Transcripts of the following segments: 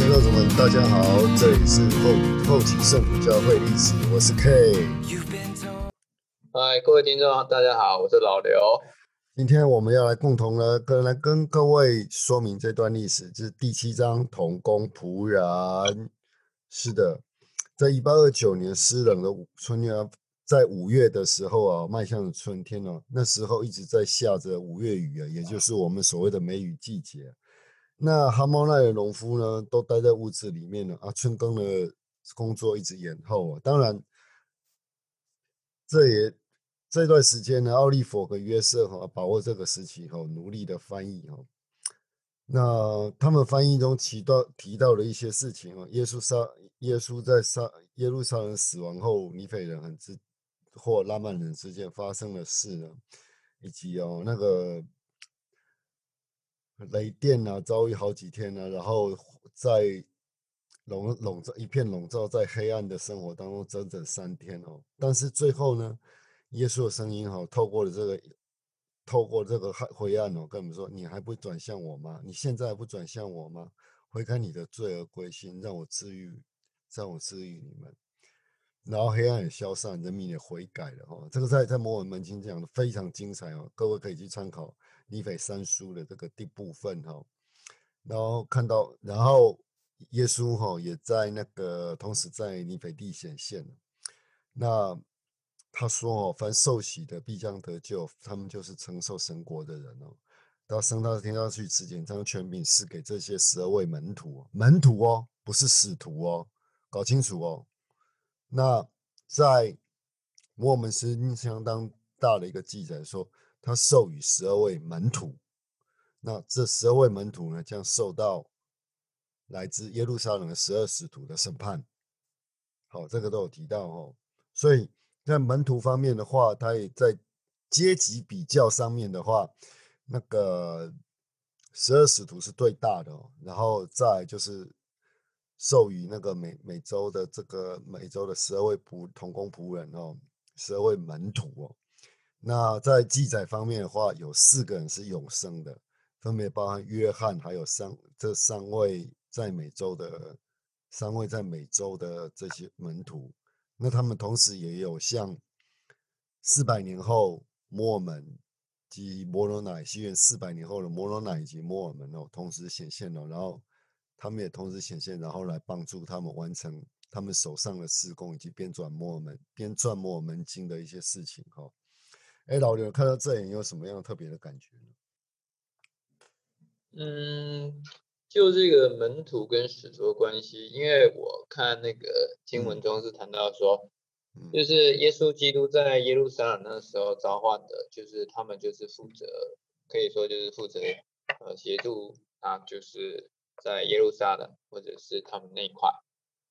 听众朋友们，大家好，这里是后后期圣母教会历史，我是 K。嗨，各位听众，大家好，我是老刘。今天我们要来共同呢，跟来跟各位说明这段历史，就是第七章童工仆人。是的，在一八二九年湿冷的春天，在五月的时候啊，迈向了春天哦。那时候一直在下着五月雨啊，也就是我们所谓的梅雨季节。那哈莫奈的农夫呢，都待在屋子里面了啊，春耕的工作一直延后啊。当然，这也这段时间呢，奥利弗和约瑟哈把握这个时期哈，努力的翻译哈。那他们翻译中提到提到了一些事情啊，耶稣杀耶稣在杀耶路撒冷死亡后，尼斐人和之或拉曼人之间发生的事呢，以及哦那个。雷电啊，遭遇好几天呢，然后在笼笼罩一片笼罩在黑暗的生活当中整整三天哦。但是最后呢，耶稣的声音哈，透过了这个，透过这个黑灰暗哦，跟我们说：“你还不转向我吗？你现在不转向我吗？回看你的罪而归心，让我治愈，让我治愈你们。”然后黑暗也消散，人民也悔改了哈。这个在在摩尔门经讲的非常精彩哦，各位可以去参考。尼斐三书的这个第部分哈，然后看到，然后耶稣哈也在那个同时在尼斐地显现那他说哦，凡受洗的必将得救，他们就是承受神国的人哦。到升到天上去持典章权柄是给这些十二位门徒，门徒哦，不是使徒哦，搞清楚哦。那在我们是相当大的一个记载说。他授予十二位门徒，那这十二位门徒呢，将受到来自耶路撒冷的十二使徒的审判。好，这个都有提到哦。所以在门徒方面的话，他也在阶级比较上面的话，那个十二使徒是最大的哦，然后再就是授予那个每每周的这个每周的十二位仆同工仆人哦，十二位门徒哦。那在记载方面的话，有四个人是永生的，分别包含约翰，还有三这三位在美洲的三位在美洲的这些门徒。那他们同时也有像四百年后摩尔门及摩罗乃西元四百年后的摩罗乃以及摩尔门哦，同时显现了，然后他们也同时显现，然后来帮助他们完成他们手上的施工以及编纂摩尔门编撰摩尔门经的一些事情哈。哎，老刘，看到这里有什么样特别的感觉呢？嗯，就这个门徒跟使徒的关系，因为我看那个经文中是谈到说，就是耶稣基督在耶路撒冷那时候召唤的，就是他们就是负责，可以说就是负责呃协助啊，就是在耶路撒冷或者是他们那一块。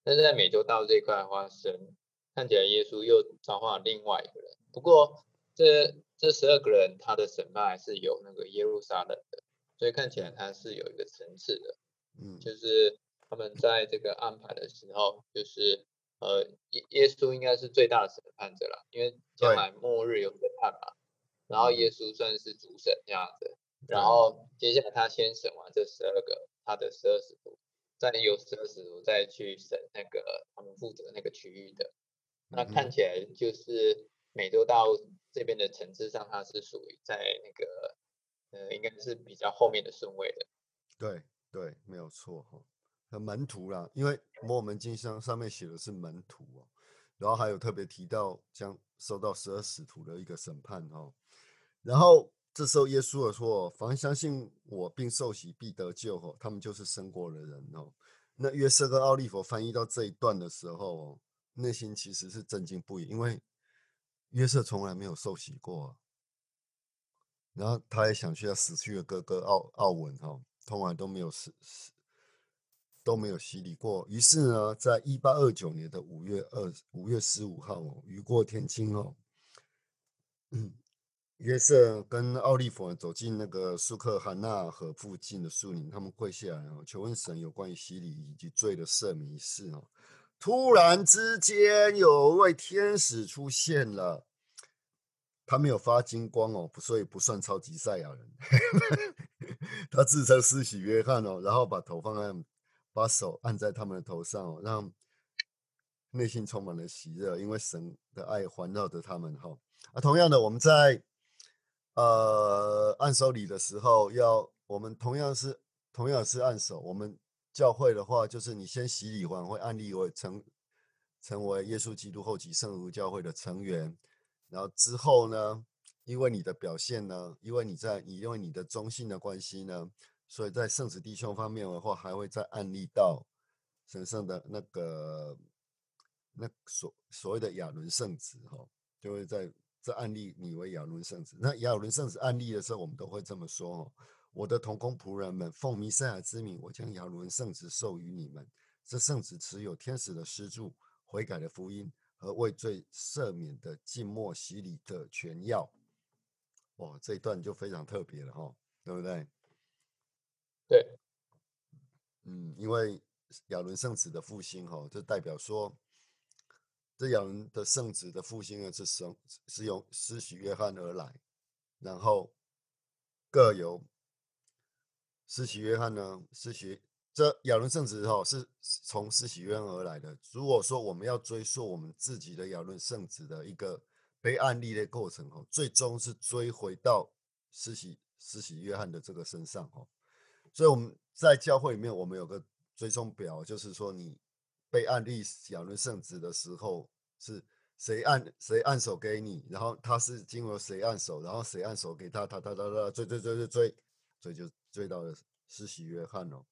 但是在美洲大陆这一块的话，神看起来耶稣又召唤了另外一个人，不过。这这十二个人，他的审判是有那个耶路撒冷的，所以看起来他是有一个层次的，嗯，就是他们在这个安排的时候，就是呃耶耶稣应该是最大的审判者了，因为将来末日有审判嘛，然后耶稣算是主审这样子，然后接下来他先审完这十二个他的十二使徒，再由十二使徒再去审那个他们负责那个区域的，那看起来就是美洲大陆。这边的层次上，它是属于在那个呃，应该是比较后面的顺位的。对对，没有错哈。门徒啦，因为摩尔门经上上面写的是门徒哦，然后还有特别提到将受到十二使徒的一个审判哦。然后这时候耶稣的说：“凡相信我并受洗必得救哦，他们就是生过的人哦。”那约瑟跟奥利弗翻译到这一段的时候哦，内心其实是震惊不已，因为。约瑟从来没有受洗过，然后他也想去他死去的哥哥奥奥文哈，从来都没有死死都没有洗礼过。于是呢，在一八二九年的五月二五月十五号哦，雨过天晴哦，约瑟跟奥利弗走进那个苏克汉纳河附近的树林，他们跪下来哦，求问神有关于洗礼以及罪的赦免一事哦。突然之间，有位天使出现了。他没有发金光哦，所以不算超级赛亚人。他自称施洗约翰哦，然后把头放在把手按在他们的头上哦，让内心充满了喜乐，因为神的爱环绕着他们。哈啊，同样的，我们在呃按手礼的时候，要我们同样是同样是按手。我们教会的话，就是你先洗礼完，会按例为成成为耶稣基督后期圣徒教会的成员，然后之后呢？因为你的表现呢，因为你在你因为你的中性的关系呢，所以在圣子弟兄方面的话，还会再案例到神圣的那个那所所谓的亚伦圣子哈，就会在这案例你为亚伦圣子。那亚伦圣子案例的时候，我们都会这么说哦：我的同工仆人们，奉弥赛亚之名，我将亚伦圣旨授予你们。这圣旨持有天使的施助、悔改的福音和为罪赦免的静默洗礼的全要。哇，这一段就非常特别了哈，对不对？对，嗯，因为亚伦圣旨的复兴哈，就代表说，这亚伦的圣旨的复兴呢，是生是由施洗约翰而来，然后各有施洗约翰呢，施洗这亚伦圣子哈是从施洗约翰而来的。如果说我们要追溯我们自己的亚伦圣子的一个。被案例的过程哦，最终是追回到施洗施洗约翰的这个身上哦，所以我们在教会里面，我们有个追踪表，就是说你被案例亚伦圣子的时候，是谁按谁按手给你，然后他是经过谁按手，然后谁按手给他，他他他他追追追追追，所以就最大的施洗约翰哦。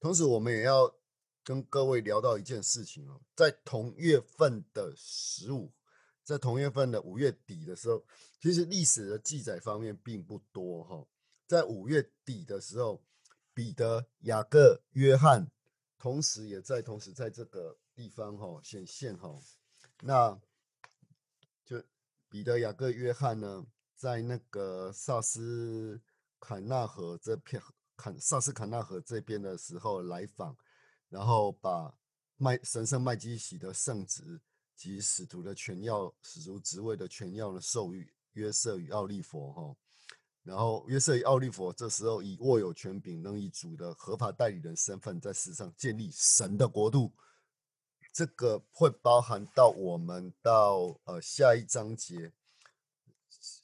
同时，我们也要跟各位聊到一件事情哦，在同月份的十五。在同月份的五月底的时候，其实历史的记载方面并不多哈。在五月底的时候，彼得、雅各、约翰，同时也在同时在这个地方哈显现哈。那就彼得、雅各、约翰呢，在那个萨斯坎纳河这片坎萨斯坎纳河这边的时候来访，然后把麦神圣麦基喜的圣旨。及使徒的权要，使徒职位的权要的授予约瑟与奥利佛哈，然后约瑟与奥利佛这时候以握有权柄，能以主的合法代理人身份，在世上建立神的国度。这个会包含到我们到呃下一章节，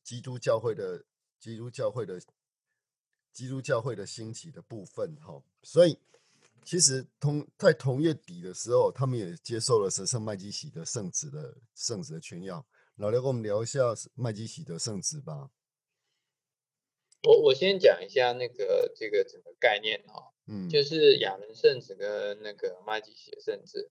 基督教会的基督教会的基督教会的兴起的部分哈，所以。其实同在同月底的时候，他们也接受了神圣麦基喜的圣旨的圣旨的全要。老刘跟我们聊一下麦基喜的圣旨吧。我我先讲一下那个这个整个概念哈，嗯，就是亚伦圣旨跟那个麦基喜的圣旨。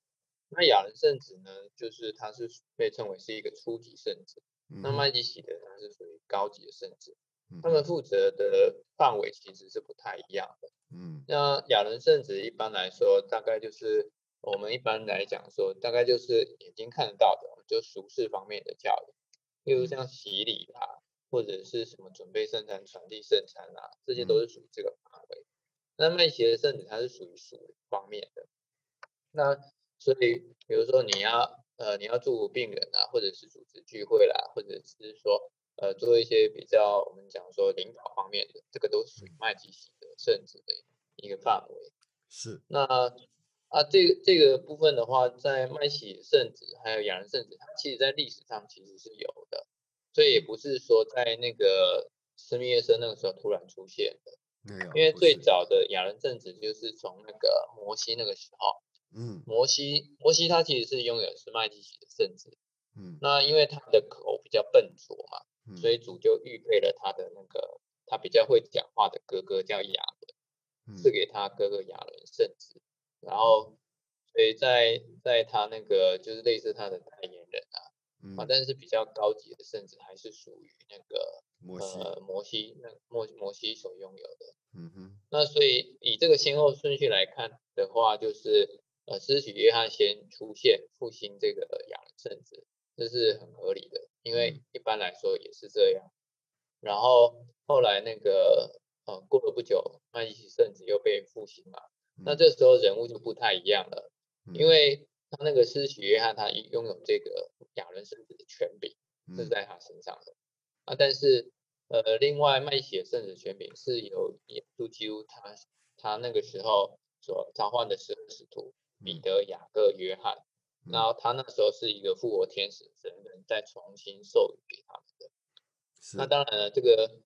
那亚伦圣旨呢，就是它是被称为是一个初级圣旨，那麦基喜的它是属于高级的圣旨。他们负责的范围其实是不太一样的。嗯，那亚伦圣旨一般来说，大概就是我们一般来讲说，大概就是眼睛看得到的，就俗世方面的教育，例如像洗礼啦，或者是什么准备圣餐、传递圣餐啊，这些都是属于这个范围。那麦邪的圣旨它是属于属方面的。那所以，比如说你要呃你要祝福病人啊，或者是组织聚会啦，或者是说。呃，做一些比较，我们讲说领导方面的，这个都属于麦基洗的圣旨的一个范围。是。那啊，这个这个部分的话，在麦洗圣旨还有亚人圣旨，它其实在历史上其实是有的，所以也不是说在那个斯密耶森那个时候突然出现的。没有。因为最早的亚人圣旨就是从那个摩西那个时候，嗯，摩西摩西他其实是拥有是麦基洗的圣旨，嗯，那因为他的口比较笨拙嘛。所以主就预备了他的那个他比较会讲话的哥哥叫亚伦，赐给他哥哥亚伦圣子，然后所以在在他那个就是类似他的代言人啊，啊，但是比较高级的圣旨还是属于那个摩西摩西那摩摩西所拥有的。嗯哼，那所以以这个先后顺序来看的话，就是呃，施洗约翰先出现复兴这个亚伦圣子。这是很合理的，因为一般来说也是这样。然后后来那个呃过了不久，麦基洗圣子又被复兴嘛，那这时候人物就不太一样了，因为他那个施洗约翰他拥有这个亚伦圣子的权柄是在他身上的。啊，但是呃另外麦基洗圣子权柄是由耶稣基督他他那个时候所召唤的十二使徒彼得、雅各、约翰，然后他那时候是一个复活天使身份，再重新授予给他们的。那当然了，这个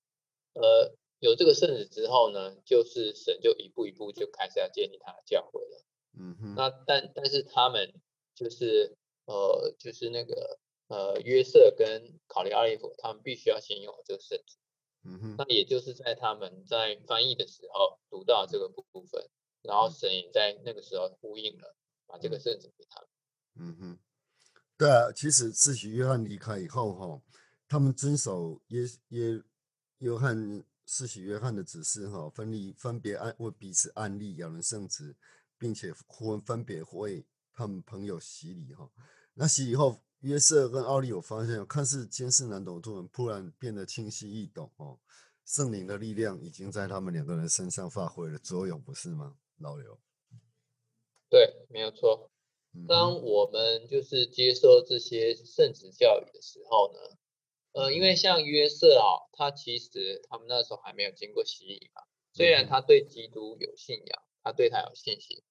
呃有这个圣旨之后呢，就是神就一步一步就开始要建立他的教会了。嗯哼。那但但是他们就是呃就是那个呃约瑟跟考利阿利弗，他们必须要先有这个圣旨。嗯哼。那也就是在他们在翻译的时候读到这个部分。然后神也在那个时候呼应了，把这个圣旨给他们。嗯哼，对啊，其实自许约翰离开以后，哈，他们遵守耶耶约翰世许约翰的指示，哈，分离分别安为彼此安利，两人圣子，并且分分别为他们朋友洗礼，哈。那洗以后，约瑟跟奥利有发现，看似艰涩难懂的作文，突然变得清晰易懂，哦，圣灵的力量已经在他们两个人身上发挥了作用，不是吗？老刘，对，没有错。当我们就是接受这些圣职教育的时候呢，呃，因为像约瑟啊，他其实他们那时候还没有经过洗礼嘛。虽然他对基督有信仰，他对他有信心，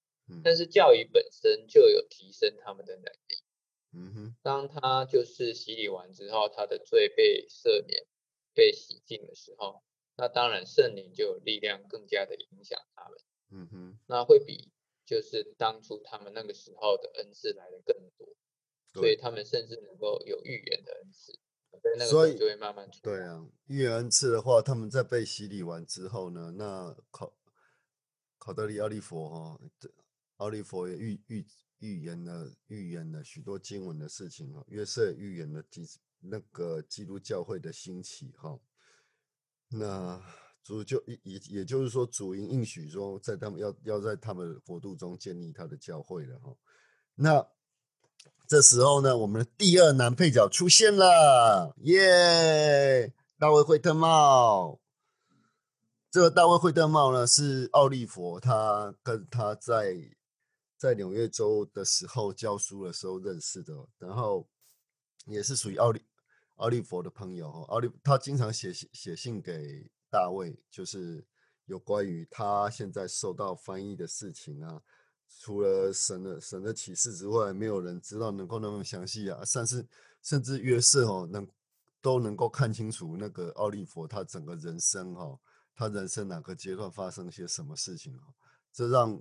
但是教育本身就有提升他们的能力。嗯哼。当他就是洗礼完之后，他的罪被赦免、被洗净的时候，那当然圣灵就有力量更加的影响他们。嗯哼，那会比就是当初他们那个时候的恩赐来的更多，所以他们甚至能够有预言的恩赐，所以就会慢慢出对啊，预言恩赐的话，他们在被洗礼完之后呢，那考考德里奥利佛哈，奥利佛也预预预言了预言了许多经文的事情哈，约瑟预言了基那个基督教会的兴起哈，那。主就也也也就是说，主因应许说，在他们要要在他们国度中建立他的教会了哈。那这时候呢，我们的第二男配角出现了，耶！大卫惠特茂。这个大卫惠特茂呢，是奥利佛，他跟他在在纽约州的时候教书的时候认识的，然后也是属于奥利奥利佛的朋友哈。奥利他经常写写信给。大卫就是有关于他现在受到翻译的事情啊，除了神的神的启示之外，没有人知道能够那么详细啊。甚至甚至约瑟哦，能都能够看清楚那个奥利佛他整个人生哈，他人生哪个阶段发生些什么事情哈，这让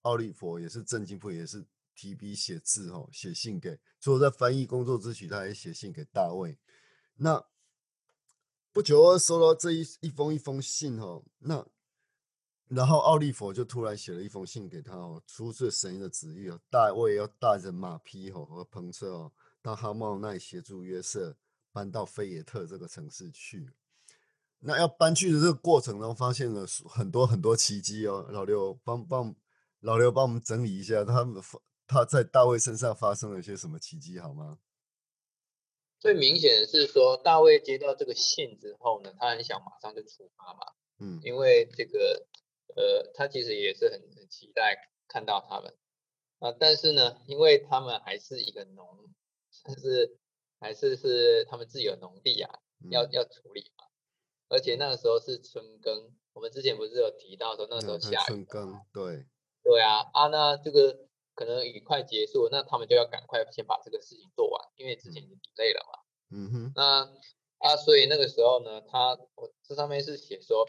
奥利佛也是震惊不，也是提笔写字哈，写信给除了在翻译工作之余，他还写信给大卫，那。不久收到这一一封一封信哦，那然后奥利佛就突然写了一封信给他哦，出自神的旨意哦，大卫要带着马匹哦和篷车哦，到哈茂那里协助约瑟搬到菲耶特这个城市去。那要搬去的这个过程中，发现了很多很多奇迹哦。老刘帮帮老刘帮我们整理一下，他们发他在大卫身上发生了一些什么奇迹好吗？最明显的是说，大卫接到这个信之后呢，他很想马上就出发嘛，嗯，因为这个，呃，他其实也是很很期待看到他们。啊，但是呢，因为他们还是一个农，但是还是是他们自己的农地啊，要要处理嘛，而且那个时候是春耕，我们之前不是有提到说那个时候下雨，春耕，对，对啊，啊，那这个。可能雨快结束，那他们就要赶快先把这个事情做完，因为之前已经累了嘛。嗯哼。那啊，所以那个时候呢，他我这上面是写说，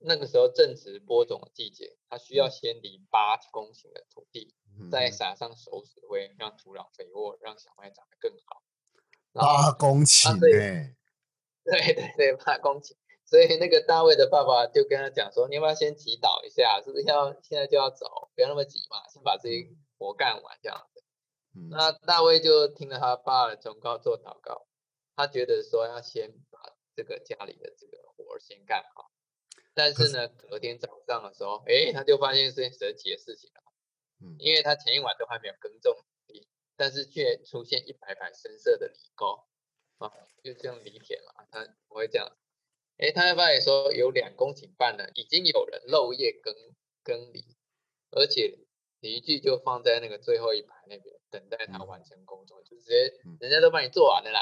那个时候正值播种的季节，他需要先犁八公顷的土地，再撒上熟石灰，让土壤肥沃，让小麦长得更好。八公顷哎。对对对，八公顷。所以那个大卫的爸爸就跟他讲说，你要不要先祈祷一下，是不是要现在就要走，不要那么急嘛，先把这些。活干完这样子，那大卫就听了他爸的忠告做祷告，他觉得说要先把这个家里的这个活先干好。但是呢，隔天早上的时候，哎，他就发现是件神奇的事情了，嗯，因为他前一晚都还没有耕种地，但是却出现一排排深色的犁沟啊，就这样犁田嘛，他不会这样。哎，他发现说有两公顷半呢，已经有人漏夜耕耕犁，而且。一句就放在那个最后一排那边，等待他完成工作，就直接人家都帮你做完了啦，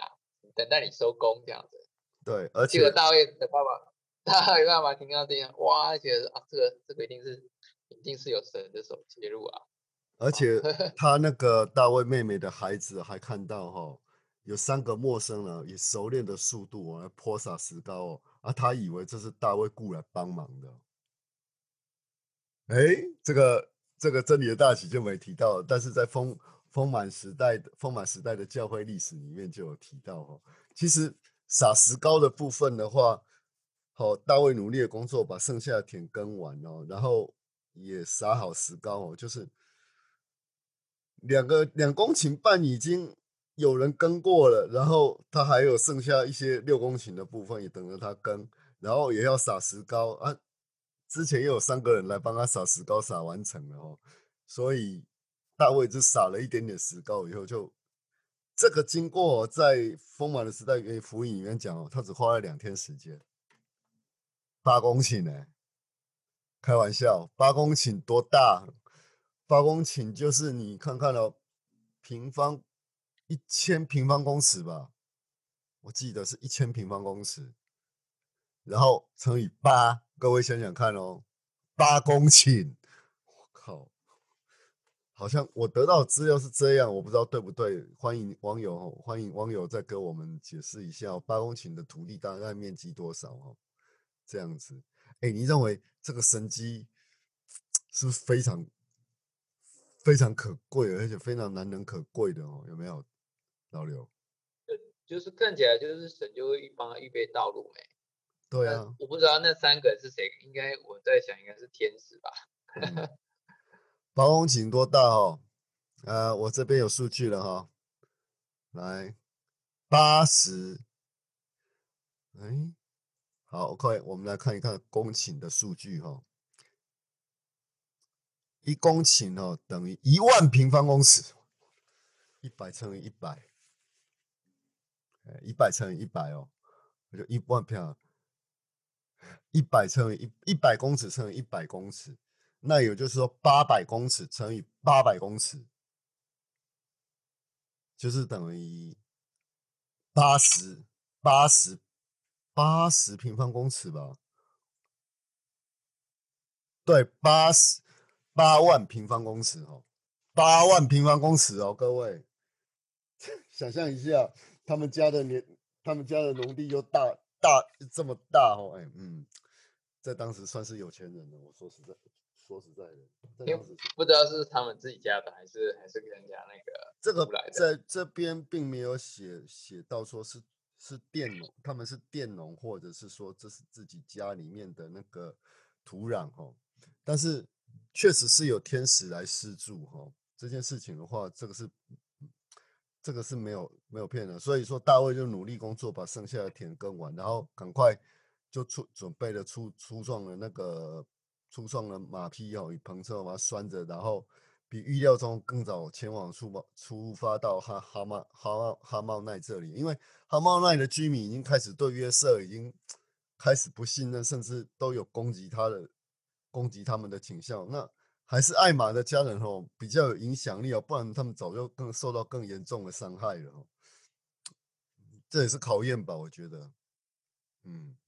等待你收工这样子。对，而且大卫的爸爸，大卫爸爸听到这样，哇，觉得啊，这个这个一定是一定是有神的手介入啊。而且 他那个大卫妹妹的孩子还看到哈，有三个陌生人以熟练的速度来泼洒石膏哦，啊，他以为这是大卫雇来帮忙的。哎，这个这个真理的大喜就没提到，但是在丰丰满时代的丰满时代的教会历史里面就有提到哈。其实撒石膏的部分的话，好，大卫努力的工作，把剩下的田耕完哦，然后也撒好石膏哦，就是两个两公顷半已经有人耕过了，然后他还有剩下一些六公顷的部分也等着他耕，然后也要撒石膏啊。之前又有三个人来帮他撒石膏，撒完成了哦，所以大卫只撒了一点点石膏以后，就这个经过在丰满的时代给福音里面讲哦，他只花了两天时间，八公顷呢，开玩笑，八公顷多大？八公顷就是你看看哦，平方一千平方公尺吧，我记得是一千平方公尺。然后乘以八，各位想想看哦，八公顷，我靠，好像我得到资料是这样，我不知道对不对。欢迎网友，欢迎网友再给我们解释一下，八公顷的土地大概面积多少？哦，这样子，哎，你认为这个神机是不是非常非常可贵，而且非常难能可贵的哦？有没有，老刘？就是看起来就是神就会帮预备道路没？对啊，我不知道那三个是谁，应该我在想应该是天使吧。八公顷多大哦？呃，我这边有数据了哈，来八十，哎，好，OK，我们来看一看公顷的数据哈。一公顷哦等于一万平方公尺，一百乘以一百，一百乘以一百哦，我就一万平。一百乘以一一百公尺乘以一百公尺，那也就是说八百公尺乘以八百公尺，就是等于八十八十八十平方公尺吧？对，八十八万平方公尺哦，八万平方公尺哦，各位，想象一下，他们家的年，他们家的农地又大。大这么大哦，哎，嗯，在当时算是有钱人了。我说实在，说实在的，因为不知道是他们自己家的，还是还是人家那个这个在这边并没有写写到说是是佃农，他们是佃农，或者是说这是自己家里面的那个土壤哦。但是确实是有天使来施助哈。这件事情的话，这个是。这个是没有没有骗的，所以说大卫就努力工作，把剩下的田耕完，然后赶快就出准备了出出撞的那个出撞的马匹哦，与篷车把它拴着，然后比预料中更早前往出发出发到哈哈茂哈茂哈茂奈这里，因为哈茂奈的居民已经开始对约瑟已经开始不信任，甚至都有攻击他的攻击他们的倾向。那还是艾玛的家人哦比较有影响力哦，不然他们早就更受到更严重的伤害了哦。这也是考验吧，我觉得。嗯，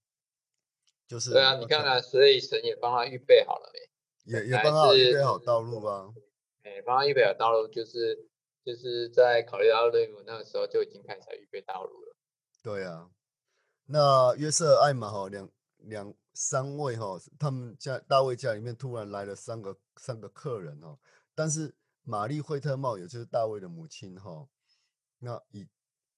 就是对啊，你看看，所以神也帮他预备好了没？也也帮他预备好道路啊。哎，帮他预备好道路，就是就是在考虑到任务那个时候就已经开始预备道路了。对啊，那约瑟、艾玛哈两两。三位哈，他们家大卫家里面突然来了三个三个客人哈，但是玛丽惠特茂也就是大卫的母亲哈，那已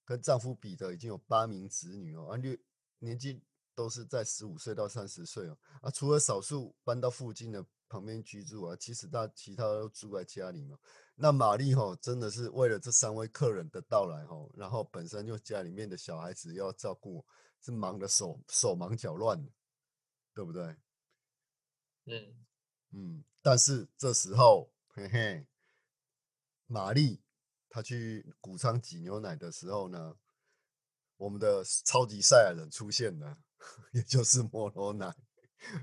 跟丈夫比的已经有八名子女哦，而且年纪都是在十五岁到三十岁哦，啊，除了少数搬到附近的旁边居住啊，其实大其他都住在家里嘛。那玛丽哈真的是为了这三位客人的到来哈，然后本身就家里面的小孩子要照顾，是忙得手手忙脚乱的。对不对？嗯嗯，但是这时候，嘿嘿，玛丽她去谷仓挤牛奶的时候呢，我们的超级赛亚人出现了，也就是摩罗奶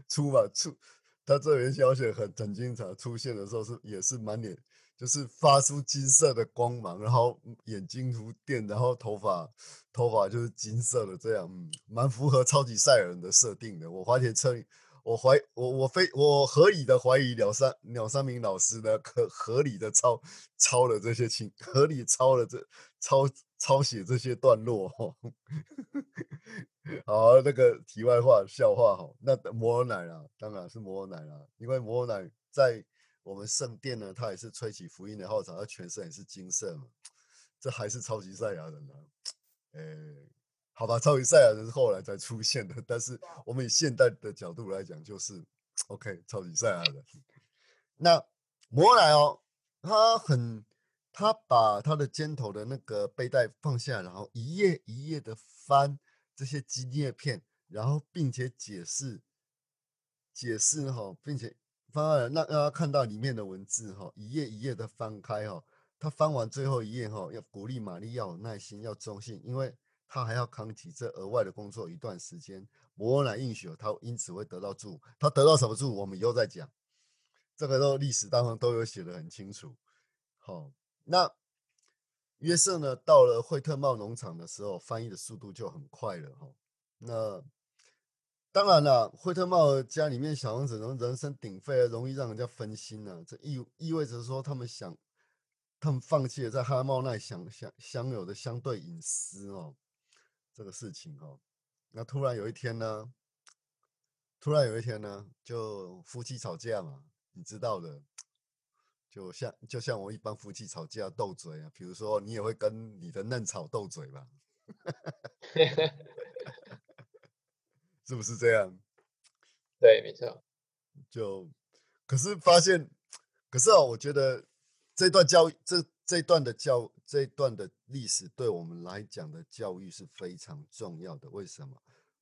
出吧出，他这边消息很很经常出现的时候是也是满脸就是发出金色的光芒，然后眼睛如电，然后头发。头发就是金色的，这样，嗯，蛮符合超级赛亚人的设定的。我花钱称，我怀我我非我合理的怀疑鸟三鸟三明老师呢，可合理的抄抄了这些情，合理抄了这抄抄写这些段落。好，那个题外话笑话哈，那摩尔奶啦，当然是摩尔奶啦，因为摩尔奶在我们圣殿呢，他也是吹起福音的号角，他全身也是金色嘛，这还是超级赛亚人呢，诶。好吧，超级赛亚人是后来才出现的，但是我们以现代的角度来讲，就是 OK，超级赛亚人。那摩来哦，他很，他把他的肩头的那个背带放下，然后一页一页的翻这些基叶片，然后并且解释解释哈，并且翻让让他看到里面的文字哈，一页一页的翻开哈，他翻完最后一页哈，要鼓励玛丽要有耐心，要忠信，因为。他还要扛起这额外的工作一段时间，摩尔乃应许他因此会得到助。他得到什么助？我们以后再讲。这个都历史当中都有写的很清楚。好，那约瑟呢？到了惠特茂农场的时候，翻译的速度就很快了。哈，那当然了，惠特茂家里面小王子能人声鼎沸，容易让人家分心呢。这意意味着说，他们想，他们放弃了在哈茂那享享享有的相对隐私哦。这个事情哦，那突然有一天呢，突然有一天呢，就夫妻吵架嘛，你知道的，就像就像我一般夫妻吵架斗嘴啊，比如说你也会跟你的嫩草斗嘴吧，是不是这样？对，没错。就可是发现，可是哦，我觉得这段教育这。这段的教，这段的历史对我们来讲的教育是非常重要的。为什么？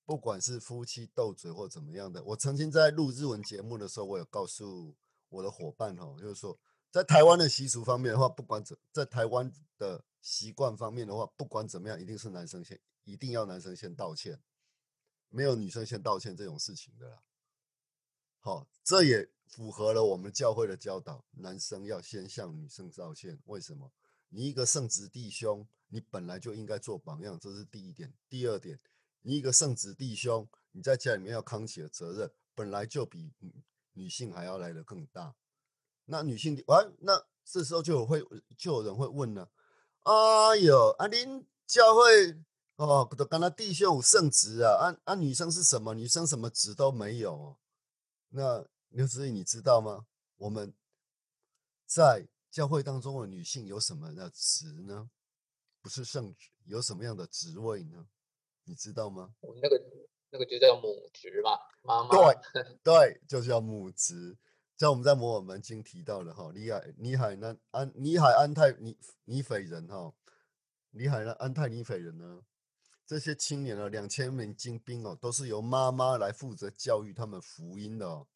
不管是夫妻斗嘴或怎么样的，我曾经在录日文节目的时候，我有告诉我的伙伴哈，就是说，在台湾的习俗方面的话，不管怎，在台湾的习惯方面的话，不管怎么样，一定是男生先，一定要男生先道歉，没有女生先道歉这种事情的啦。好，这也。符合了我们教会的教导，男生要先向女生道歉。为什么？你一个圣职弟兄，你本来就应该做榜样，这是第一点。第二点，你一个圣职弟兄，你在家里面要扛起的责任，本来就比女性还要来的更大。那女性，完，那这时候就有会就有人会问了：哎呦，啊，您教会哦，都跟他弟兄有圣职啊，啊啊，女生是什么？女生什么职都没有。那？刘子怡，你知道吗？我们在教会当中的女性有什么的职呢？不是圣职，有什么样的职位呢？你知道吗？那个那个就叫母职吧，妈妈。对 对，就叫母职。像我们在摩尔门经提到的哈，尼海尼海南安尼海安泰尼尼斐人哈，尼海呢安泰尼斐人呢，这些青年啊，两千名精兵哦，都是由妈妈来负责教育他们福音的哦。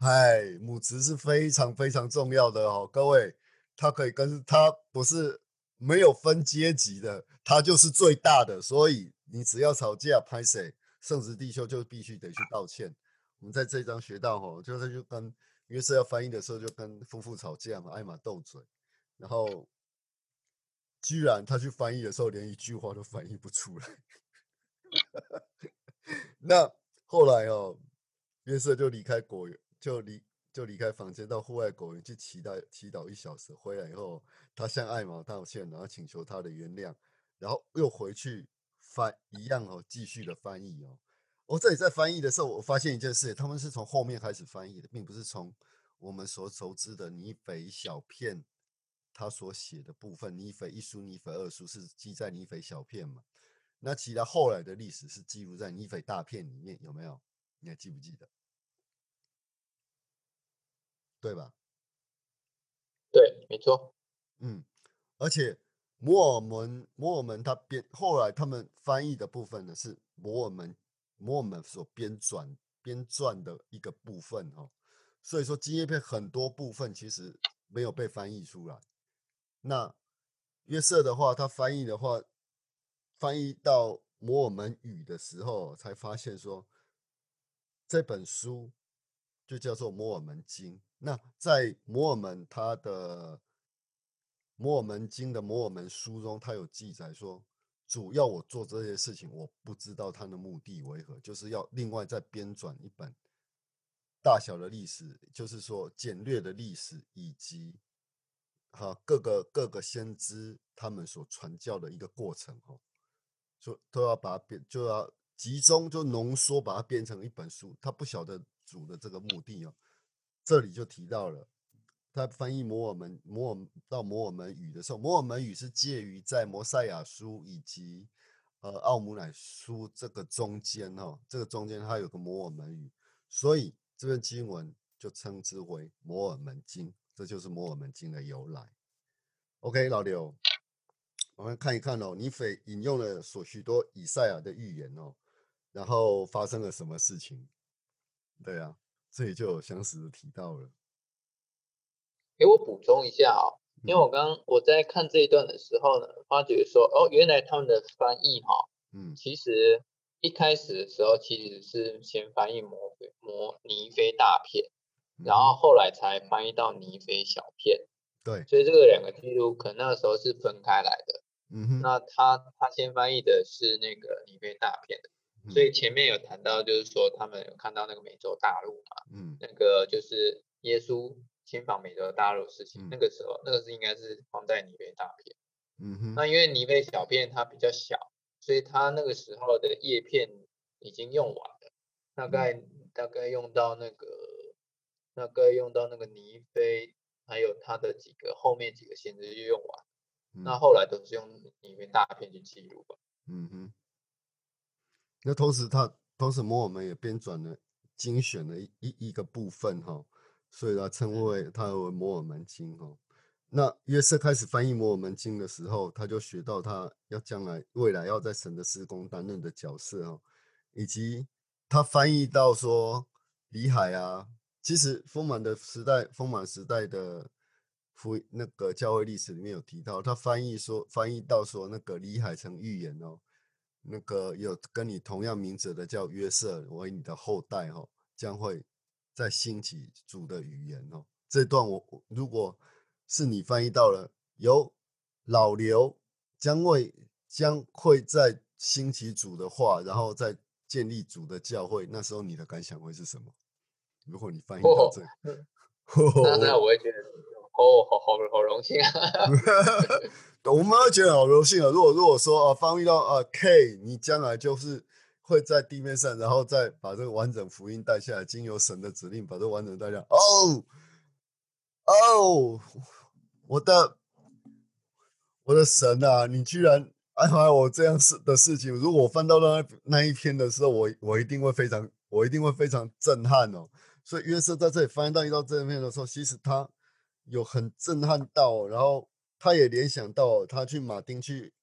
哎，母职是非常非常重要的哦，各位，他可以跟他不是没有分阶级的，他就是最大的，所以你只要吵架拍谁，圣子弟兄就必须得去道歉。我们在这一章学到哦，就是就跟约瑟要翻译的时候，就跟夫妇吵架嘛，艾玛斗嘴，然后居然他去翻译的时候，连一句话都翻译不出来。那后来哦，约瑟就离开果园。就离就离开房间，到户外果园去祈祷祈祷一小时。回来以后，他向艾玛道歉，然后请求他的原谅，然后又回去翻一样哦，继续的翻译哦。我这里在翻译的时候，我发现一件事，他们是从后面开始翻译的，并不是从我们所熟知的尼斐小片他所写的部分。尼斐一书、尼斐二书是记在尼斐小片嘛？那其他后来的历史是记录在尼斐大片里面，有没有？你还记不记得？对吧？对，没错。嗯，而且摩尔门，摩尔门他编后来他们翻译的部分呢，是摩尔门摩尔门所编转编撰的一个部分哦。所以说，经验片很多部分其实没有被翻译出来。那约瑟的话，他翻译的话，翻译到摩尔门语的时候，才发现说这本书就叫做摩尔门经。那在摩尔门他的摩尔门经的摩尔门书中，他有记载说，主要我做这些事情，我不知道他的目的为何，就是要另外再编纂一本大小的历史，就是说简略的历史，以及哈各个各个先知他们所传教的一个过程哈，就都要把它变，就要集中就浓缩，把它变成一本书。他不晓得主的这个目的哦，这里就提到了。他翻译摩尔门摩尔到摩尔门语的时候，摩尔门语是介于在摩赛亚书以及呃奥姆乃书这个中间哦，这个中间它有个摩尔门语，所以这篇经文就称之为摩尔门经，这就是摩尔门经的由来。OK，老刘，我们看一看哦，尼斐引用了所许多以赛亚的预言哦，然后发生了什么事情？对啊，这里就有相似的提到了。给我补充一下啊，因为我刚我在看这一段的时候呢，发觉说哦，原来他们的翻译哈，嗯，其实一开始的时候其实是先翻译摩摩尼菲大片，然后后来才翻译到尼菲小片，对，所以这个两个记录可能那个时候是分开来的，嗯哼，那他他先翻译的是那个尼菲大片的，所以前面有谈到就是说他们有看到那个美洲大陆嘛，嗯，那个就是耶稣。亲访美洲大陆的事情，那个时候那个是应该是放在尼贝大片，嗯哼，那因为尼贝小片它比较小，所以它那个时候的叶片已经用完了，大概大概用到那个大概用到那个尼菲，还有它的几个后面几个先知就用完，那后来都是用尼贝大片去记录吧，嗯哼，那同时他同时摩尔门也编纂了精选的一一一个部分哈。所以他称为他为摩尔门经哦。那约瑟开始翻译摩尔门经的时候，他就学到他要将来未来要在神的施工担任的角色哦，以及他翻译到说李海啊，其实丰满的时代，丰满时代的福那个教会历史里面有提到，他翻译说翻译到说那个李海曾预言哦，那个有跟你同样名字的叫约瑟为你的后代哦，将会。在兴起主的语言哦，这段我如果是你翻译到了，由老刘将会将会在兴起主的话，然后再建立主的教会，那时候你的感想会是什么？如果你翻译到这，那那我会觉得哦，好好好荣幸啊！我们会觉得好荣幸啊！如果如果说啊，翻译到啊 K，你将来就是。会在地面上，然后再把这个完整福音带下来，经由神的指令把这完整带下来。哦哦，我的我的神啊！你居然安排我这样事的事情。如果我翻到那那一篇的时候，我我一定会非常，我一定会非常震撼哦。所以约瑟在这里翻到一到这一篇的时候，其实他有很震撼到，然后他也联想到他去马丁去。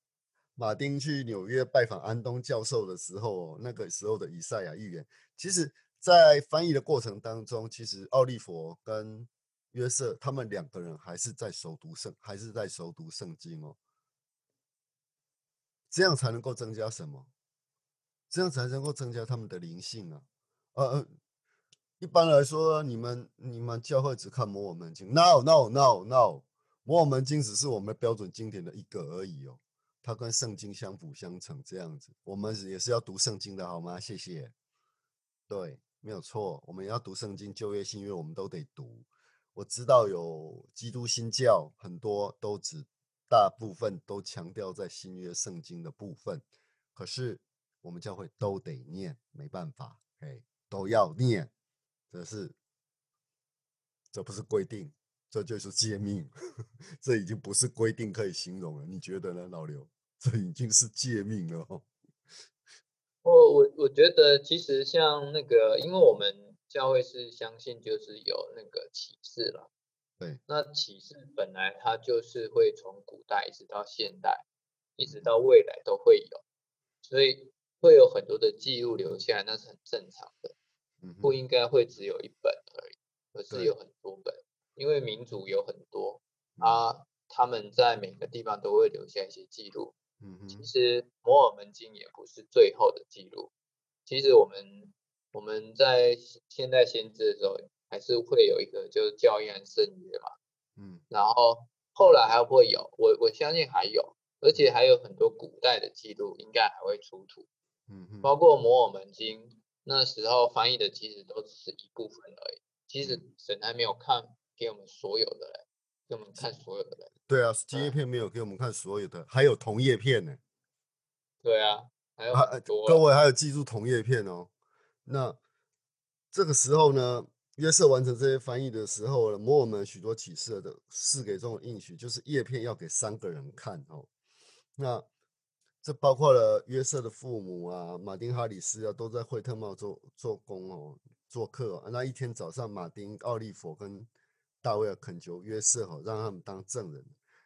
马丁去纽约拜访安东教授的时候，那个时候的以赛亚预言，其实，在翻译的过程当中，其实奥利弗跟约瑟他们两个人还是在熟读圣，还是在熟读圣经哦。这样才能够增加什么？这样才能够增加他们的灵性啊！呃，一般来说，你们你们教会只看摩尔门经，no no no no，摩尔门经只是我们标准经典的一个而已哦。它跟圣经相辅相成，这样子，我们也是要读圣经的，好吗？谢谢。对，没有错，我们要读圣经，旧约、新约，我们都得读。我知道有基督新教，很多都只，大部分都强调在新约圣经的部分。可是我们教会都得念，没办法，哎，都要念。这是，这不是规定，这就是诫命。这已经不是规定可以形容了，你觉得呢，老刘？这已经是诫命了哦。我我我觉得其实像那个，因为我们教会是相信就是有那个启示了。对。那启示本来它就是会从古代一直到现代，一直到未来都会有，所以会有很多的记录留下来，那是很正常的。嗯。不应该会只有一本而已，而是有很多本，因为民族有很多啊，他们在每个地方都会留下一些记录。嗯，其实摩尔门经也不是最后的记录。其实我们我们在现代先知的时候，还是会有一个就是教义圣约嘛。嗯，然后后来还会有，我我相信还有，而且还有很多古代的记录，应该还会出土。嗯包括摩尔门经那时候翻译的，其实都只是一部分而已。其实神还没有看给我们所有的人，给我们看所有的人。对啊，金叶片没有给我们看所有的，还有同叶片呢。对啊，还有。各位还有记住同叶片哦。那这个时候呢，约瑟完成这些翻译的时候呢，摩尔门许多启示的赐给这种应许，就是叶片要给三个人看哦。那这包括了约瑟的父母啊，马丁哈里斯啊，都在惠特茂做做工哦，做客。那一天早上，马丁奥利弗跟大卫尔恳求约瑟哦，让他们当证人。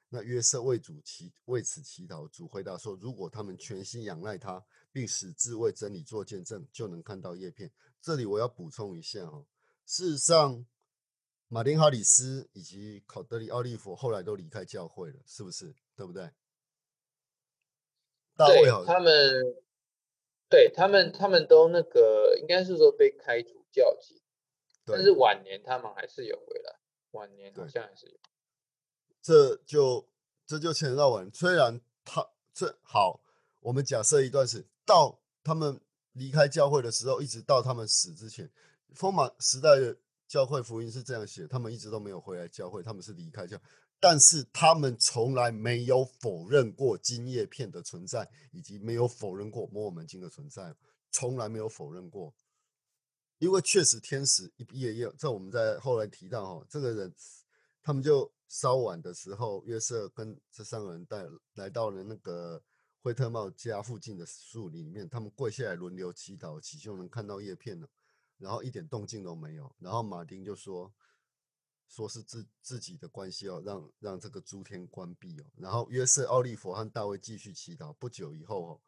那约瑟为主祈为此祈祷，主回答说：如果他们全心仰赖他，并使自为真理做见证，就能看到叶片。这里我要补充一下哦，事实上，马丁哈里斯以及考德里奥利弗后来都离开教会了，是不是？对不对？大卫好，他们对他们，他们都那个，应该是说被开除教籍，但是晚年他们还是有回来，晚年好像还是有。这就这就牵扯到完，虽然他这好，我们假设一段是到他们离开教会的时候，一直到他们死之前，丰马时代的教会福音是这样写，他们一直都没有回来教会，他们是离开教，但是他们从来没有否认过金叶片的存在，以及没有否认过摩尔门经的存在，从来没有否认过，因为确实天使一夜夜，在我们在后来提到哈，这个人他们就。稍晚的时候，约瑟跟这三个人带来到了那个惠特茂家附近的树林里面，他们跪下来轮流祈祷，祈求能看到叶片了。然后一点动静都没有。然后马丁就说：“说是自自己的关系哦，让让这个诸天关闭哦。”然后约瑟、奥利弗和大卫继续祈祷。不久以后哦，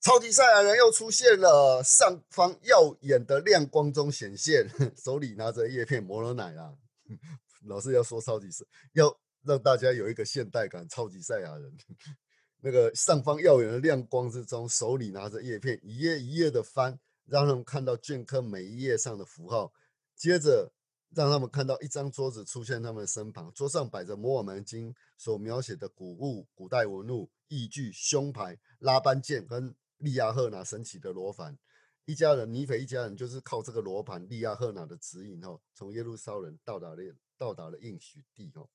超级赛亚人又出现了，上方耀眼的亮光中显现，手里拿着叶片摩罗奶啦。老师要说超级赛，要让大家有一个现代感。超级赛亚人，那个上方耀眼的亮光之中，手里拿着叶片，一页一页的翻，让他们看到镌刻每一页上的符号。接着让他们看到一张桌子出现他们身旁，桌上摆着摩尔门经所描写的古物、古代文物、义具、胸牌、拉班剑跟利亚赫拿神奇的罗盘。一家人，尼斐一家人就是靠这个罗盘、利亚赫拿的指引哦，从耶路撒冷到达了。到达了应许地哦，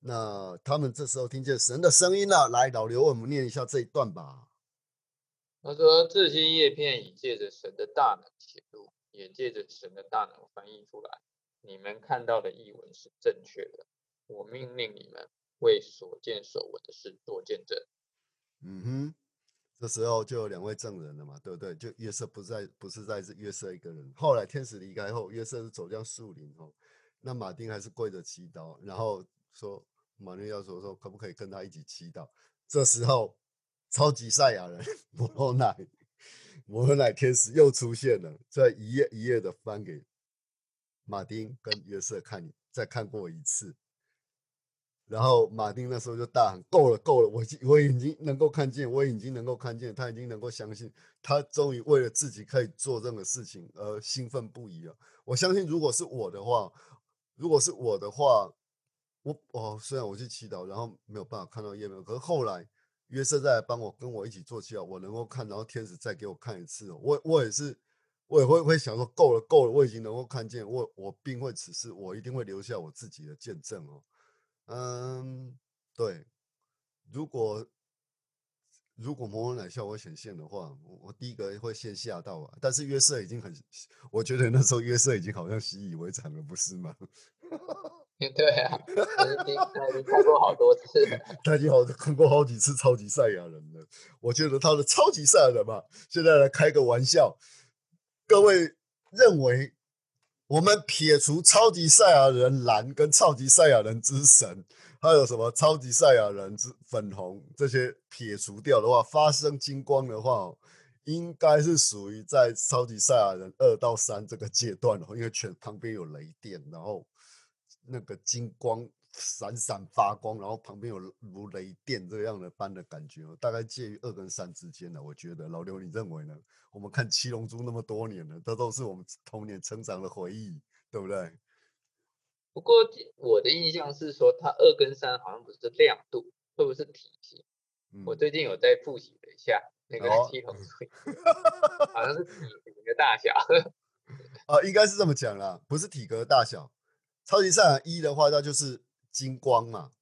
那他们这时候听见神的声音了。来，老刘，我们念一下这一段吧。他说：“这些叶片已借着神的大能写入，也借着神的大能翻译出来。你们看到的译文是正确的。我命令你们为所见所闻的事做见证。”嗯哼，这时候就有两位证人了嘛，对不对？就约瑟不在，不是在是约瑟一个人。后来天使离开后，约瑟是走向树林哦。那马丁还是跪着祈祷，然后说马丁要说说可不可以跟他一起祈祷。这时候，超级赛亚人摩罗乃摩罗乃天使又出现了，在一页一页的翻给马丁跟约瑟看你，再看过一次。然后马丁那时候就大喊：“够了，够了！我我已经能够看见，我已经能够看见，他已经能够相信，他终于为了自己可以做任何事情而兴奋不已了。我相信，如果是我的话。”如果是我的话，我哦，虽然我去祈祷，然后没有办法看到叶面，可是后来约瑟再来帮我跟我一起做祈祷，我能够看，然后天使再给我看一次，我我也是，我也会会想说够了够了，我已经能够看见，我我并会此事，我一定会留下我自己的见证哦，嗯，对，如果。如果摩尔奶效果显现的话，我我第一个会先吓到啊。但是约瑟已经很，我觉得那时候约瑟已经好像习以为常了，不是吗？对啊，他已经看过好多次，他已经好看过好几次超级赛亚人了。我觉得他的超级赛亚人嘛，现在来开个玩笑，各位认为我们撇除超级赛亚人蓝跟超级赛亚人之神。还有什么超级赛亚人之粉红这些撇除掉的话，发生金光的话，应该是属于在超级赛亚人二到三这个阶段哦，因为全旁边有雷电，然后那个金光闪闪发光，然后旁边有如雷电这样的般的感觉哦，大概介于二跟三之间的。我觉得老刘，你认为呢？我们看七龙珠那么多年了，这都是我们童年成长的回忆，对不对？不过我的印象是说，它二跟三好像不是亮度，会不会是体型？我最近有在复习了一下那个系统数，好像是体格大小。啊，应该是这么讲啦，不是体格大小。超级赛亚一的话，那就是金光嘛，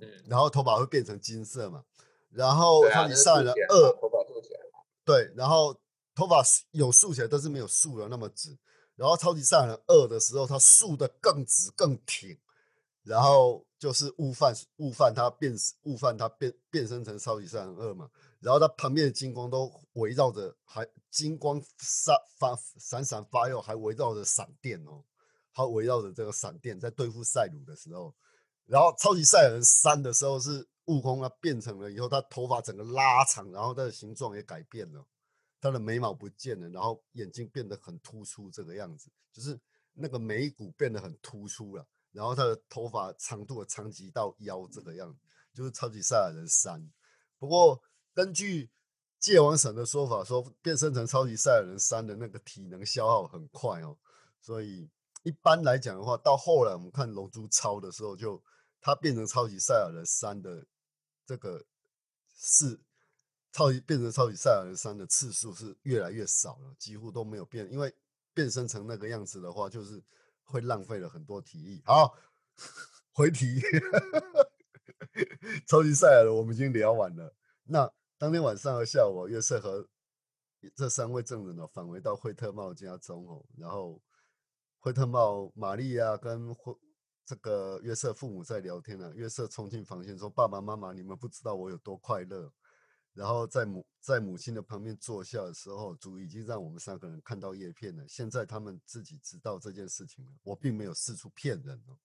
嗯，然后头发会变成金色嘛，然后超级赛亚人二头发竖起来，对，然后头发有竖起来，但是没有竖的那么直。然后超级赛亚人二的时候，它竖的更直更挺，然后就是悟饭悟饭他变悟饭他变变身成超级赛亚人二嘛，然后他旁边的金光都围绕着，还金光闪发闪闪发耀，还围绕着闪电哦。他围绕着这个闪电在对付赛鲁的时候，然后超级赛亚人三的时候是悟空啊变成了以后，他头发整个拉长，然后他的形状也改变了，他的眉毛不见了，然后眼睛变得很突出，这个样子就是那个眉骨变得很突出了，然后他的头发长度长及到腰这个样子，就是超级赛亚人三。不过根据界王神的说法，说变身成超级赛亚人三的那个体能消耗很快哦，所以。一般来讲的话，到后来我们看《龙珠超》的时候，就它变成超级赛亚人三的这个是超级变成超级赛亚人三的次数是越来越少了，几乎都没有变。因为变身成那个样子的话，就是会浪费了很多体力。好，回题，超级赛亚人我们已经聊完了。那当天晚上和下午，约瑟和这三位证人呢返回到惠特茂家中哦，然后。惠特茂、玛利亚跟惠这个约瑟父母在聊天呢。约瑟冲进房间说：“爸爸妈妈，你们不知道我有多快乐。”然后在母在母亲的旁边坐下的时候，主已经让我们三个人看到叶片了。现在他们自己知道这件事情了。我并没有四处骗人哦。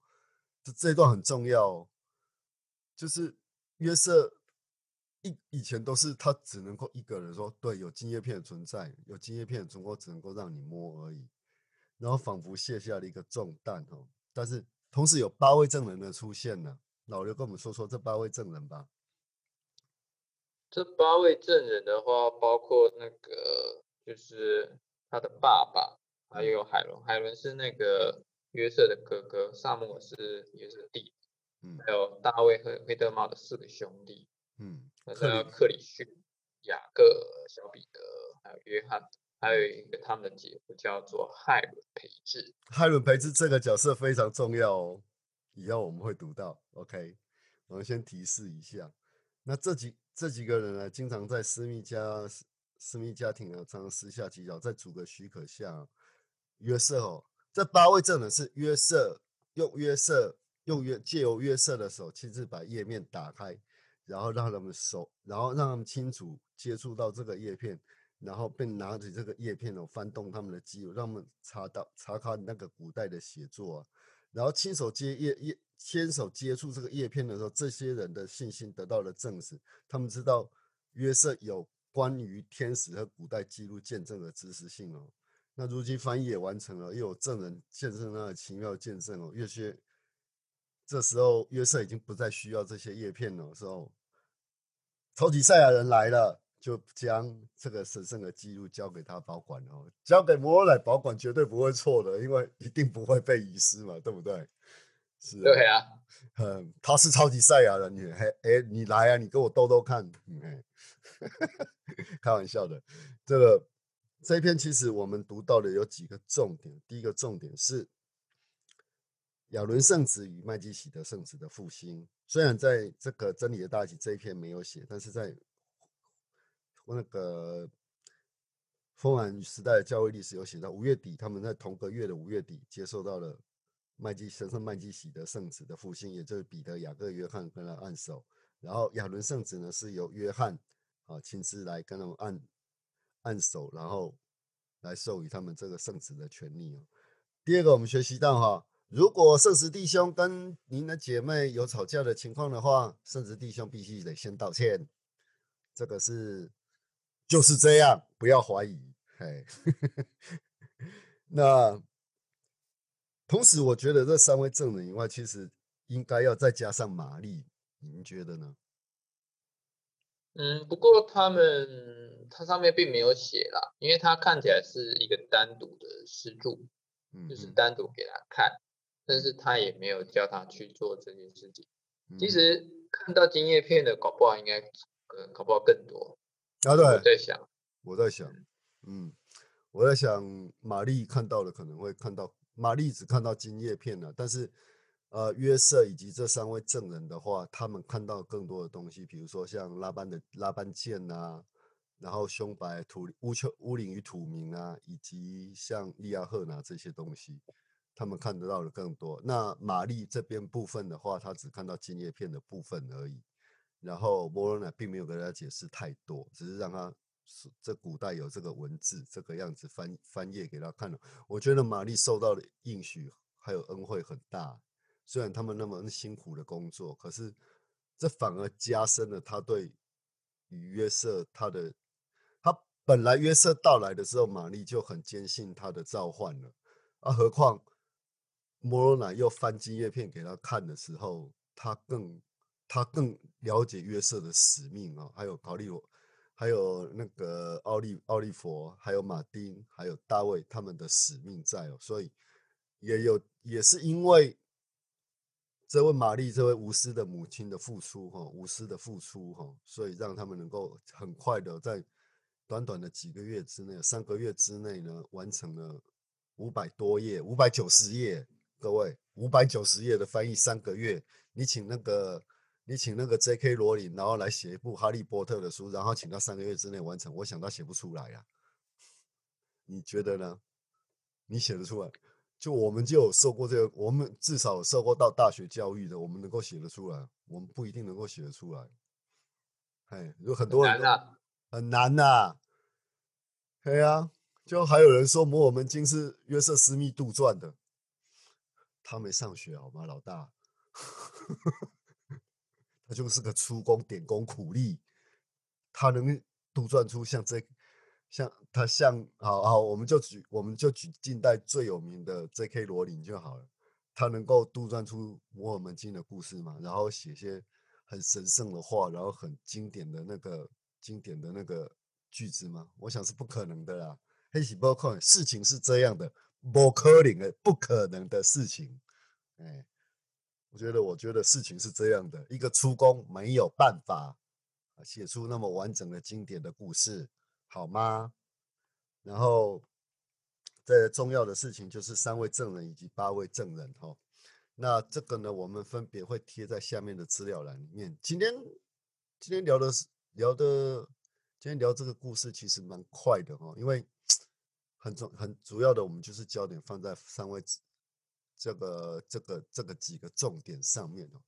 这这一段很重要，就是约瑟以以前都是他只能够一个人说：“对，有金叶片的存在，有金叶片的存在，只能够让你摸而已。”然后仿佛卸下了一个重担哦，但是同时有八位证人的出现呢。老刘跟我们说说这八位证人吧。这八位证人的话，包括那个就是他的爸爸，还有海伦，海伦是那个约瑟的哥哥，萨姆尔是约瑟弟，嗯，还有大卫和黑德玛的四个兄弟，嗯，克克里逊、雅各、小彼得，还有约翰。还有一个他们的姐夫叫做海伦培智，海伦培智这个角色非常重要哦，以后我们会读到。OK，我们先提示一下，那这几这几个人呢，经常在私密家私密家庭啊，常常私下计较，在主的许可下，约瑟哦，这八位证人是约瑟用约瑟用约借由约瑟的手亲自把页面打开，然后让他们手，然后让他们清楚接触到这个叶片。然后并拿着这个叶片哦，翻动他们的肌肉，让他们查到查看那个古代的写作啊。然后亲手接叶叶，牵手接触这个叶片的时候，这些人的信心得到了证实。他们知道约瑟有关于天使和古代记录见证的知识性哦。那如今翻译也完成了，又有证人见证那个奇妙见证哦。约瑟这时候约瑟已经不再需要这些叶片了，时候超级赛亚人来了。就将这个神圣的记录交给他保管哦，交给摩尔来保管，绝对不会错的，因为一定不会被遗失嘛，对不对？是，对啊，嗯，他是超级赛亚人，你还哎，你来啊，你跟我斗斗看，嗯，开玩笑的。这个这一篇其实我们读到的有几个重点，第一个重点是亚伦圣子与麦基喜德圣子的复兴，虽然在这个真理的大集这一篇没有写，但是在那个丰兰时代的教会历史有写到，五月底他们在同个月的五月底接受到了麦基神圣麦基喜德圣子的复兴，也就是彼得、雅各、约翰跟他按手，然后亚伦圣子呢是由约翰啊亲自来跟他们按按手，然后来授予他们这个圣子的权利哦。第二个，我们学习到哈，如果圣子弟兄跟您的姐妹有吵架的情况的话，圣子弟兄必须得先道歉，这个是。就是这样，不要怀疑。嘿，那同时，我觉得这三位证人以外，其实应该要再加上玛丽，您觉得呢？嗯，不过他们他上面并没有写啦，因为他看起来是一个单独的施助，嗯，就是单独给他看，但是他也没有叫他去做这件事情。其实看到金叶片的，搞不好应该，呃，搞不好更多。啊，对，我在想，我在想，嗯，我在想，玛丽看到了可能会看到，玛丽只看到金叶片了，但是，呃，约瑟以及这三位证人的话，他们看到更多的东西，比如说像拉班的拉班剑呐，然后胸白土乌丘乌林与土民啊，以及像利亚赫拿这些东西。他们看得到的更多。那玛丽这边部分的话，他只看到金叶片的部分而已。然后摩罗娜并没有跟他解释太多，只是让他这古代有这个文字这个样子翻翻页给他看了。我觉得玛丽受到的应许还有恩惠很大。虽然他们那么辛苦的工作，可是这反而加深了他对与约瑟他的他本来约瑟到来的时候，玛丽就很坚信他的召唤了啊，何况。摩罗乃又翻金叶片给他看的时候，他更他更了解约瑟的使命啊，还有考利罗，还有那个奥利奥利佛，还有马丁，还有大卫他们的使命在哦，所以也有也是因为这位玛丽这位无私的母亲的付出哈，无私的付出哈，所以让他们能够很快的在短短的几个月之内，三个月之内呢，完成了五百多页，五百九十页。各位，五百九十页的翻译三个月，你请那个你请那个 J.K. 罗琳，然后来写一部《哈利波特》的书，然后请他三个月之内完成，我想他写不出来呀。你觉得呢？你写得出来？就我们就有受过这个，我们至少受过到大学教育的，我们能够写得出来，我们不一定能够写得出来。哎，有很多人很难呐。对啊，就还有人说《摩尔门经》是约瑟斯密杜撰的。他没上学好吗，老大？他就是个出工点工苦力，他能杜撰出像这像他像好好，我们就举我们就举近代最有名的 J.K. 罗琳就好了。他能够杜撰出摩尔门经的故事嘛？然后写些很神圣的话，然后很经典的那个经典的那个句子吗？我想是不可能的啦。黑喜包括事情是这样的。不可能的，不可能的事情。哎，我觉得，我觉得事情是这样的：一个出工没有办法写出那么完整的经典的故事，好吗？然后，这重要的事情就是三位证人以及八位证人。哈，那这个呢，我们分别会贴在下面的资料栏里面。今天，今天聊的是聊的，今天聊这个故事其实蛮快的哈，因为。很重很主要的，我们就是焦点放在三位这个这个这个几个重点上面哦。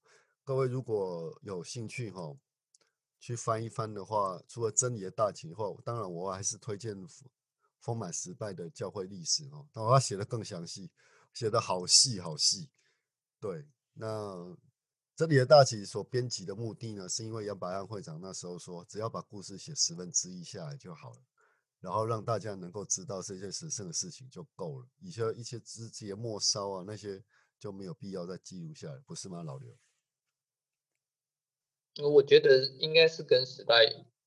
各位如果有兴趣哈，去翻一翻的话，除了真理的大情话，当然我还是推荐丰满失败的教会历史哦。但我要写的更详细，写的好细好细。对，那这里的大旗所编辑的目的呢，是因为杨百安会长那时候说，只要把故事写十分之一下来就好了。然后让大家能够知道这些神圣的事情就够了，以前一些枝节末梢啊那些就没有必要再记录下来，不是吗，老刘？我觉得应该是跟时代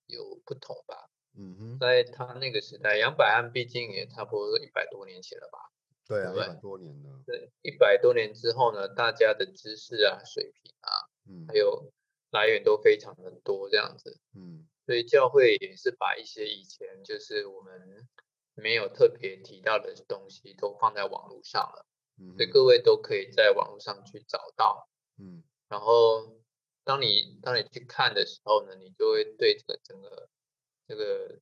有不同吧。嗯哼，在他那个时代，杨百安毕竟也差不多一百多年前了吧？对啊，一百多年了。对，一百多年之后呢，大家的知识啊、水平啊，嗯，还有来源都非常的多，这样子。嗯。所以教会也是把一些以前就是我们没有特别提到的东西都放在网络上了，所以各位都可以在网络上去找到。嗯，然后当你当你去看的时候呢，你就会对这个整个这个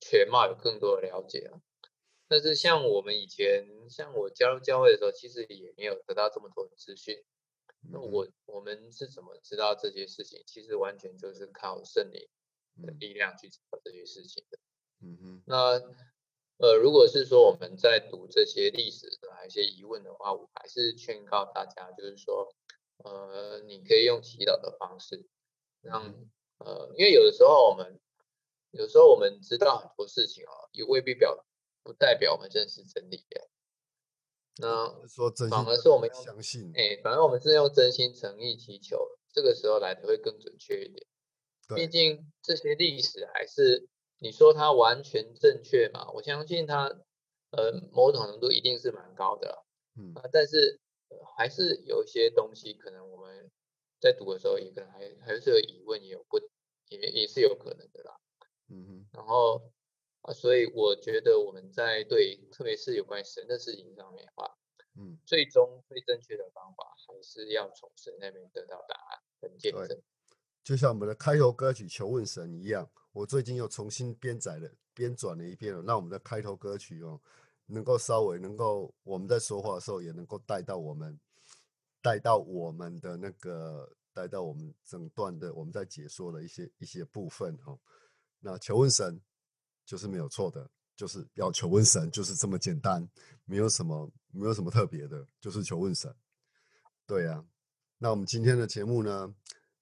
全貌有更多的了解了。但是像我们以前，像我加入教会的时候，其实也没有得到这么多的资讯。那我我们是怎么知道这些事情？其实完全就是靠圣灵。的力量去做这些事情的，嗯哼。那呃，如果是说我们在读这些历史的一些疑问的话，我还是劝告大家，就是说，呃，你可以用祈祷的方式，让呃，因为有的时候我们有时候我们知道很多事情哦，也未必表不代表我们认识真理耶。那说真反而是我们相信，哎，反而我们是用真心诚意祈求，这个时候来的会更准确一点。毕竟这些历史还是你说它完全正确嘛？我相信它，呃，某种程度一定是蛮高的，嗯啊，但是还是有一些东西可能我们在读的时候，也可能还还是有疑问，也有不也也是有可能的啦。嗯哼。然后啊，所以我觉得我们在对，特别是有关神的事情上面的话，嗯，最终最正确的方法还是要从神那边得到答案跟见证。就像我们的开头歌曲《求问神》一样，我最近又重新编载了、编转了一遍了，让我们的开头歌曲哦，能够稍微能够我们在说话的时候也能够带到我们，带到我们的那个，带到我们整段的我们在解说的一些一些部分哈。那求问神就是没有错的，就是要求问神，就是这么简单，没有什么没有什么特别的，就是求问神。对呀，那我们今天的节目呢？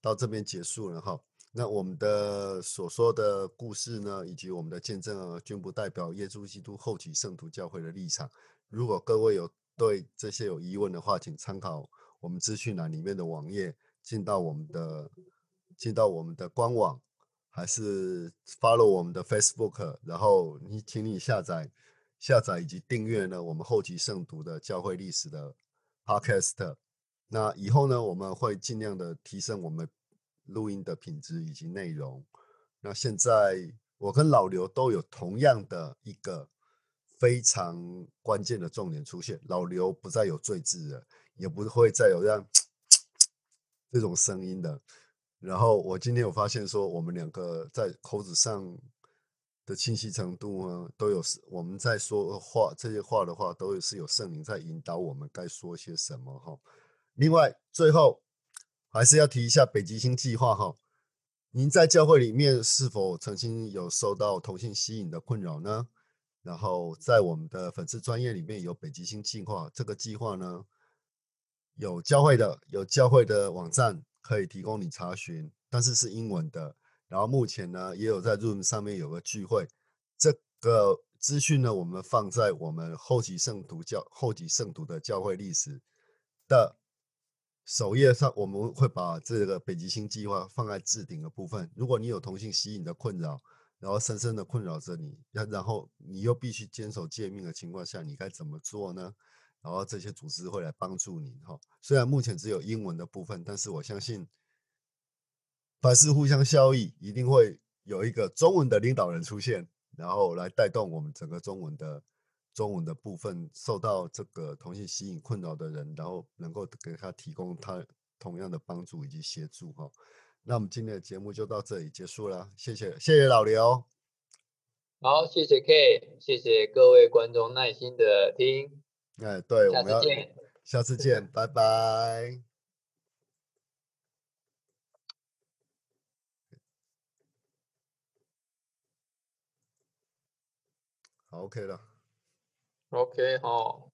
到这边结束了哈，那我们的所说的故事呢，以及我们的见证，均不代表耶稣基督后期圣徒教会的立场。如果各位有对这些有疑问的话，请参考我们资讯栏里面的网页，进到我们的进到我们的官网，还是 follow 我们的 Facebook，然后你请你下载下载以及订阅呢我们后期圣徒的教会历史的 Podcast。那以后呢，我们会尽量的提升我们录音的品质以及内容。那现在我跟老刘都有同样的一个非常关键的重点出现，老刘不再有赘字了，也不会再有这样 这种声音的。然后我今天有发现说，我们两个在口子上的清晰程度呢，都有我们在说话这些话的话，都是有圣灵在引导我们该说些什么哈。另外，最后还是要提一下北极星计划哈。您在教会里面是否曾经有受到同性吸引的困扰呢？然后在我们的粉丝专业里面有北极星计划这个计划呢，有教会的有教会的网站可以提供你查询，但是是英文的。然后目前呢，也有在 Room 上面有个聚会，这个资讯呢，我们放在我们后期圣徒教后期圣徒的教会历史的。首页上我们会把这个北极星计划放在置顶的部分。如果你有同性吸引的困扰，然后深深的困扰着你，要然后你又必须坚守诫命的情况下，你该怎么做呢？然后这些组织会来帮助你。哈，虽然目前只有英文的部分，但是我相信凡事互相效益，一定会有一个中文的领导人出现，然后来带动我们整个中文的。中文的部分受到这个同性吸引困扰的人，然后能够给他提供他同样的帮助以及协助哈。那我们今天的节目就到这里结束了，谢谢谢谢老刘，好谢谢 K，谢谢各位观众耐心的听，哎对，我们要见，下次见，拜拜，好 OK 了。OK 好。